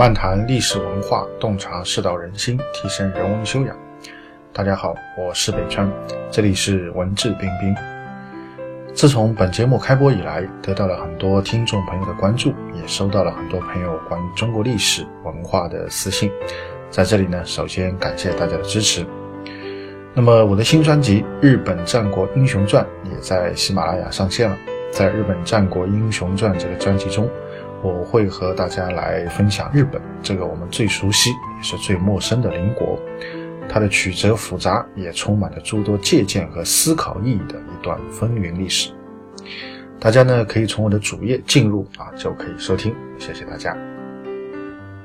漫谈历史文化，洞察世道人心，提升人文修养。大家好，我是北川，这里是文质彬彬。自从本节目开播以来，得到了很多听众朋友的关注，也收到了很多朋友关于中国历史文化的私信。在这里呢，首先感谢大家的支持。那么我的新专辑《日本战国英雄传》也在喜马拉雅上线了。在日本战国英雄传这个专辑中，我会和大家来分享日本这个我们最熟悉也是最陌生的邻国，它的曲折复杂，也充满了诸多借鉴和思考意义的一段风云历史。大家呢可以从我的主页进入啊，就可以收听。谢谢大家。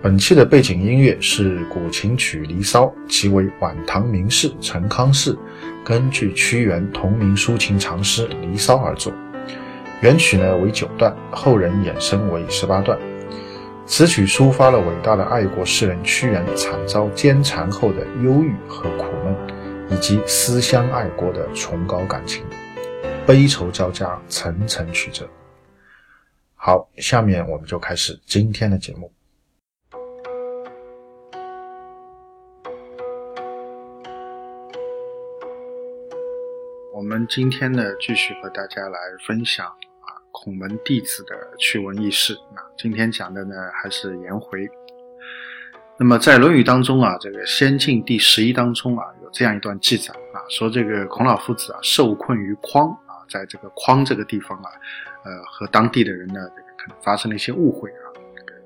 本期的背景音乐是古琴曲《离骚》，其为晚唐名士陈康士根据屈原同名抒情长诗《离骚》而作。原曲呢为九段，后人衍生为十八段。此曲抒发了伟大的爱国诗人屈原惨遭奸残后的忧郁和苦闷，以及思乡爱国的崇高感情，悲愁交加，层层曲折。好，下面我们就开始今天的节目。我们今天呢，继续和大家来分享孔门弟子的趣闻轶事。啊今天讲的呢，还是颜回。那么在《论语》当中啊，这个《先进》第十一当中啊，有这样一段记载啊，说这个孔老夫子啊，受困于匡啊，在这个匡这个地方啊，呃，和当地的人呢，可能发生了一些误会啊，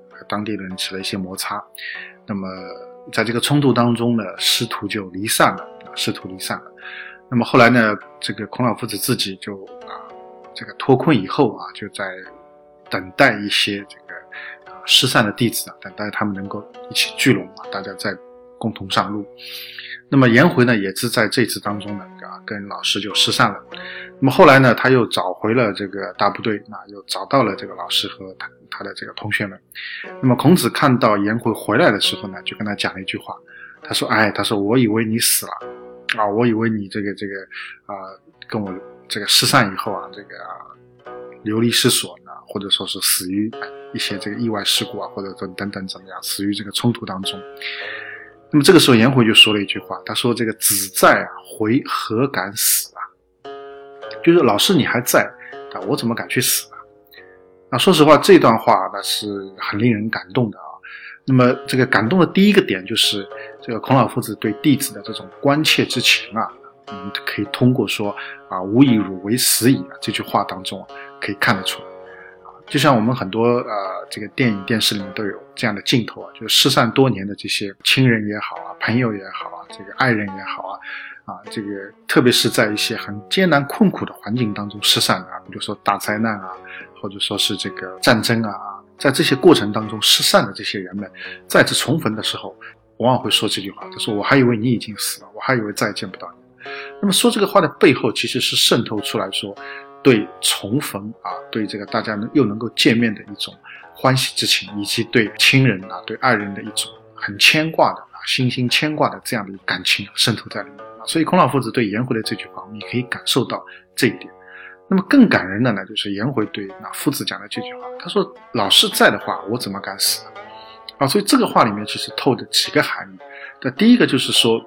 和当地人起了一些摩擦。那么在这个冲突当中呢，师徒就离散了，师徒离散了。那么后来呢，这个孔老夫子自己就啊，这个脱困以后啊，就在等待一些这个啊失散的弟子啊，等待他们能够一起聚拢啊，大家再共同上路。那么颜回呢，也是在这次当中呢，啊，跟老师就失散了。那么后来呢，他又找回了这个大部队，啊，又找到了这个老师和他他的这个同学们。那么孔子看到颜回回来的时候呢，就跟他讲了一句话，他说：“哎，他说我以为你死了。”啊，我以为你这个这个啊，跟我这个失散以后啊，这个流离失所呢，或者说是死于一些这个意外事故啊，或者说等等怎么样，死于这个冲突当中。那么这个时候颜回就说了一句话，他说：“这个子在啊，回何敢死啊？就是老师你还在啊，我怎么敢去死呢？”那说实话，这段话那是很令人感动的啊。那么这个感动的第一个点就是，这个孔老夫子对弟子的这种关切之情啊，我们可以通过说啊“吾以汝为死矣”这句话当中啊可以看得出来啊。就像我们很多呃这个电影电视里面都有这样的镜头啊，就是失散多年的这些亲人也好啊，朋友也好啊，这个爱人也好啊，啊这个特别是在一些很艰难困苦的环境当中失散啊，比如说大灾难啊，或者说是这个战争啊。在这些过程当中失散的这些人们，再次重逢的时候，往往会说这句话：“他说我还以为你已经死了，我还以为再也见不到你。”那么说这个话的背后，其实是渗透出来说，对重逢啊，对这个大家能又能够见面的一种欢喜之情，以及对亲人啊、对爱人的一种很牵挂的啊、心心牵挂的这样的一个感情渗透在里面。所以孔老夫子对颜回的这句话，你可以感受到这一点。那么更感人的呢，就是颜回对那夫子讲的这句话。他说：“老师在的话，我怎么敢死？”啊，所以这个话里面其实透着几个含义。那第一个就是说，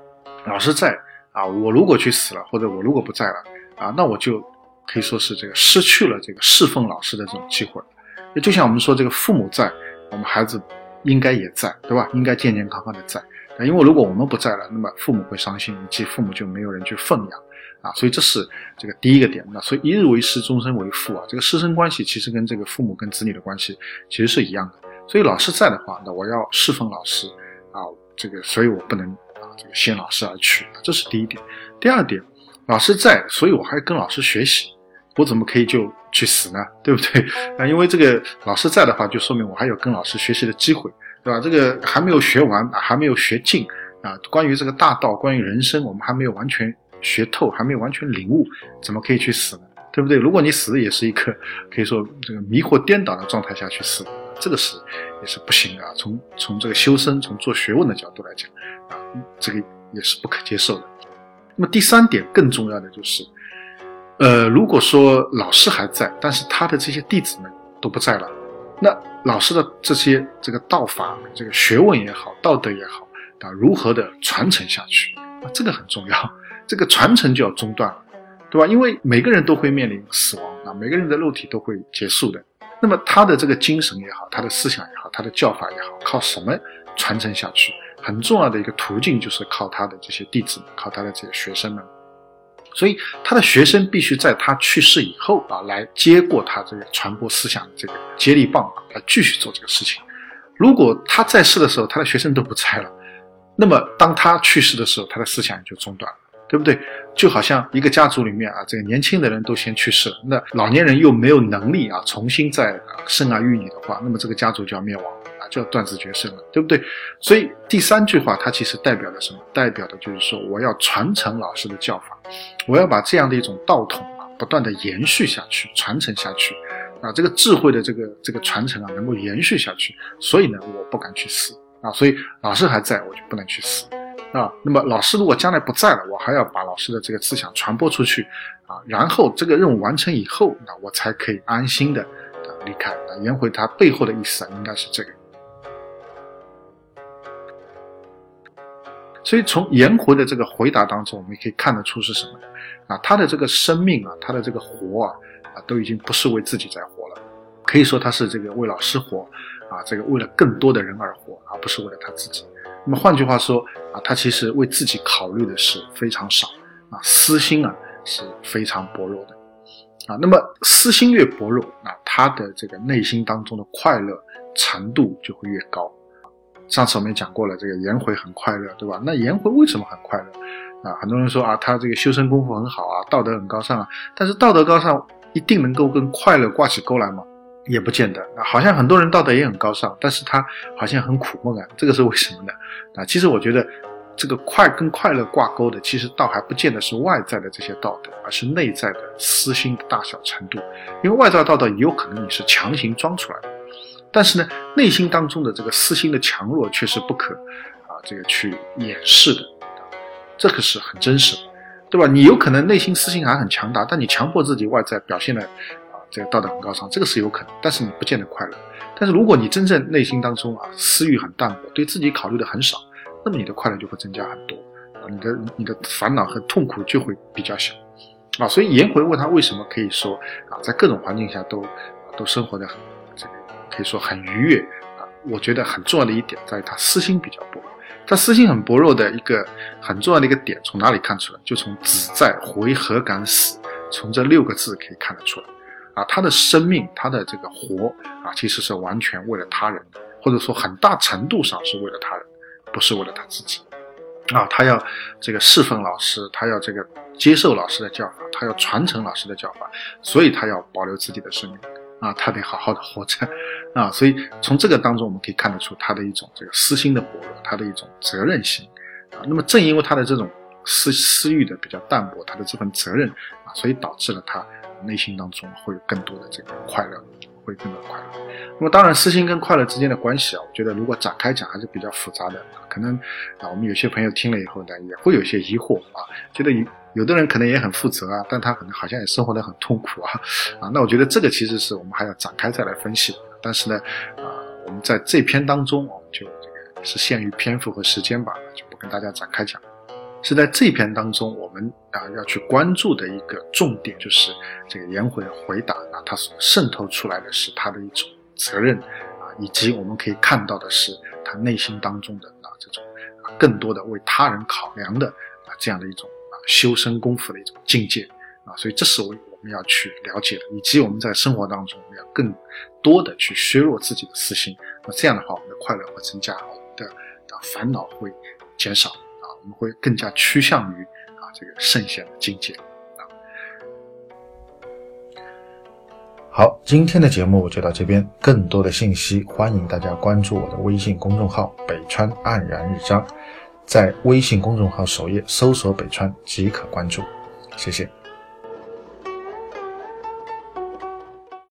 老师在啊，我如果去死了，或者我如果不在了啊，那我就可以说是这个失去了这个侍奉老师的这种机会。也就像我们说，这个父母在，我们孩子应该也在，对吧？应该健健康康的在。因为如果我们不在了，那么父母会伤心，以及父母就没有人去奉养。啊，所以这是这个第一个点。那所以一日为师，终身为父啊，这个师生关系其实跟这个父母跟子女的关系其实是一样的。所以老师在的话，那我要侍奉老师啊，这个所以我不能啊这个先老师而去，这是第一点。第二点，老师在，所以我还跟老师学习，我怎么可以就去死呢？对不对？啊，因为这个老师在的话，就说明我还有跟老师学习的机会，对吧？这个还没有学完啊，还没有学尽啊，关于这个大道，关于人生，我们还没有完全。学透还没有完全领悟，怎么可以去死呢？对不对？如果你死也是一个可以说这个迷惑颠倒的状态下去死，这个是也是不行的啊。从从这个修身、从做学问的角度来讲啊，这个也是不可接受的。那么第三点更重要的就是，呃，如果说老师还在，但是他的这些弟子们都不在了，那老师的这些这个道法、这个学问也好、道德也好啊，如何的传承下去啊？这个很重要，这个传承就要中断了，对吧？因为每个人都会面临死亡啊，每个人的肉体都会结束的。那么他的这个精神也好，他的思想也好，他的教法也好，靠什么传承下去？很重要的一个途径就是靠他的这些弟子，靠他的这些学生们。所以他的学生必须在他去世以后啊，来接过他这个传播思想的这个接力棒，来继续做这个事情。如果他在世的时候，他的学生都不在了，那么当他去世的时候，他的思想也就中断了，对不对？就好像一个家族里面啊，这个年轻的人都先去世了，那老年人又没有能力啊，重新再生儿育女的话，那么这个家族就要灭亡啊。就要断子绝孙了，对不对？所以第三句话，它其实代表的什么？代表的就是说，我要传承老师的教法，我要把这样的一种道统啊，不断的延续下去，传承下去，啊，这个智慧的这个这个传承啊，能够延续下去。所以呢，我不敢去死啊，所以老师还在，我就不能去死啊。那么老师如果将来不在了，我还要把老师的这个思想传播出去啊，然后这个任务完成以后，那我才可以安心的离开。颜回他背后的意思啊，应该是这个。所以从颜回的这个回答当中，我们可以看得出是什么啊？他的这个生命啊，他的这个活啊，啊，都已经不是为自己在活，可以说他是这个为老师活啊，这个为了更多的人而活，而不是为了他自己。那么换句话说啊，他其实为自己考虑的是非常少啊，私心啊是非常薄弱的啊。那么私心越薄弱，那他的这个内心当中的快乐程度就会越高。上次我们也讲过了，这个颜回很快乐，对吧？那颜回为什么很快乐啊？很多人说啊，他这个修身功夫很好啊，道德很高尚啊。但是道德高尚一定能够跟快乐挂起钩来吗？也不见得。好像很多人道德也很高尚，但是他好像很苦闷啊。这个是为什么呢？啊，其实我觉得这个快跟快乐挂钩的，其实倒还不见得是外在的这些道德，而是内在的私心的大小程度。因为外在道德也有可能你是强行装出来的。但是呢，内心当中的这个私心的强弱却是不可啊，这个去掩饰的，这个是很真实的，对吧？你有可能内心私心还很强大，但你强迫自己外在表现的，这个道德很高尚，这个是有可能，但是你不见得快乐。但是如果你真正内心当中啊，私欲很淡薄，对自己考虑的很少，那么你的快乐就会增加很多啊，你的你的烦恼和痛苦就会比较小啊。所以颜回问他为什么可以说啊，在各种环境下都都生活的很这个。可以说很愉悦啊！我觉得很重要的一点在于他私心比较薄。他私心很薄弱的一个很重要的一个点，从哪里看出来？就从“子在回何敢死”从这六个字可以看得出来啊！他的生命，他的这个活啊，其实是完全为了他人的，或者说很大程度上是为了他人，不是为了他自己啊！他要这个侍奉老师，他要这个接受老师的教法，他要传承老师的教法，所以他要保留自己的生命。啊，他得好好的活着，啊，所以从这个当中我们可以看得出他的一种这个私心的薄弱，他的一种责任心，啊，那么正因为他的这种私私欲的比较淡薄，他的这份责任啊，所以导致了他内心当中会有更多的这个快乐。会更多快乐。那么当然，私心跟快乐之间的关系啊，我觉得如果展开讲还是比较复杂的。可能啊，我们有些朋友听了以后呢，也会有些疑惑啊，觉得有有的人可能也很负责啊，但他可能好像也生活的很痛苦啊啊。那我觉得这个其实是我们还要展开再来分析。但是呢，啊，我们在这篇当中，我们就这个是限于篇幅和时间吧，就不跟大家展开讲。是在这篇当中，我们啊要去关注的一个重点，就是这个颜回回答啊，他所渗透出来的是他的一种责任啊，以及我们可以看到的是他内心当中的啊这种更多的为他人考量的啊这样的一种啊修身功夫的一种境界啊，所以这是我我们要去了解的，以及我们在生活当中我们要更多的去削弱自己的私心，那这样的话，我们的快乐会增加，我们的的烦恼会减少。我们会更加趋向于啊这个圣贤的境界啊。好，今天的节目就到这边，更多的信息欢迎大家关注我的微信公众号“北川黯然日章”，在微信公众号首页搜索“北川”即可关注，谢谢。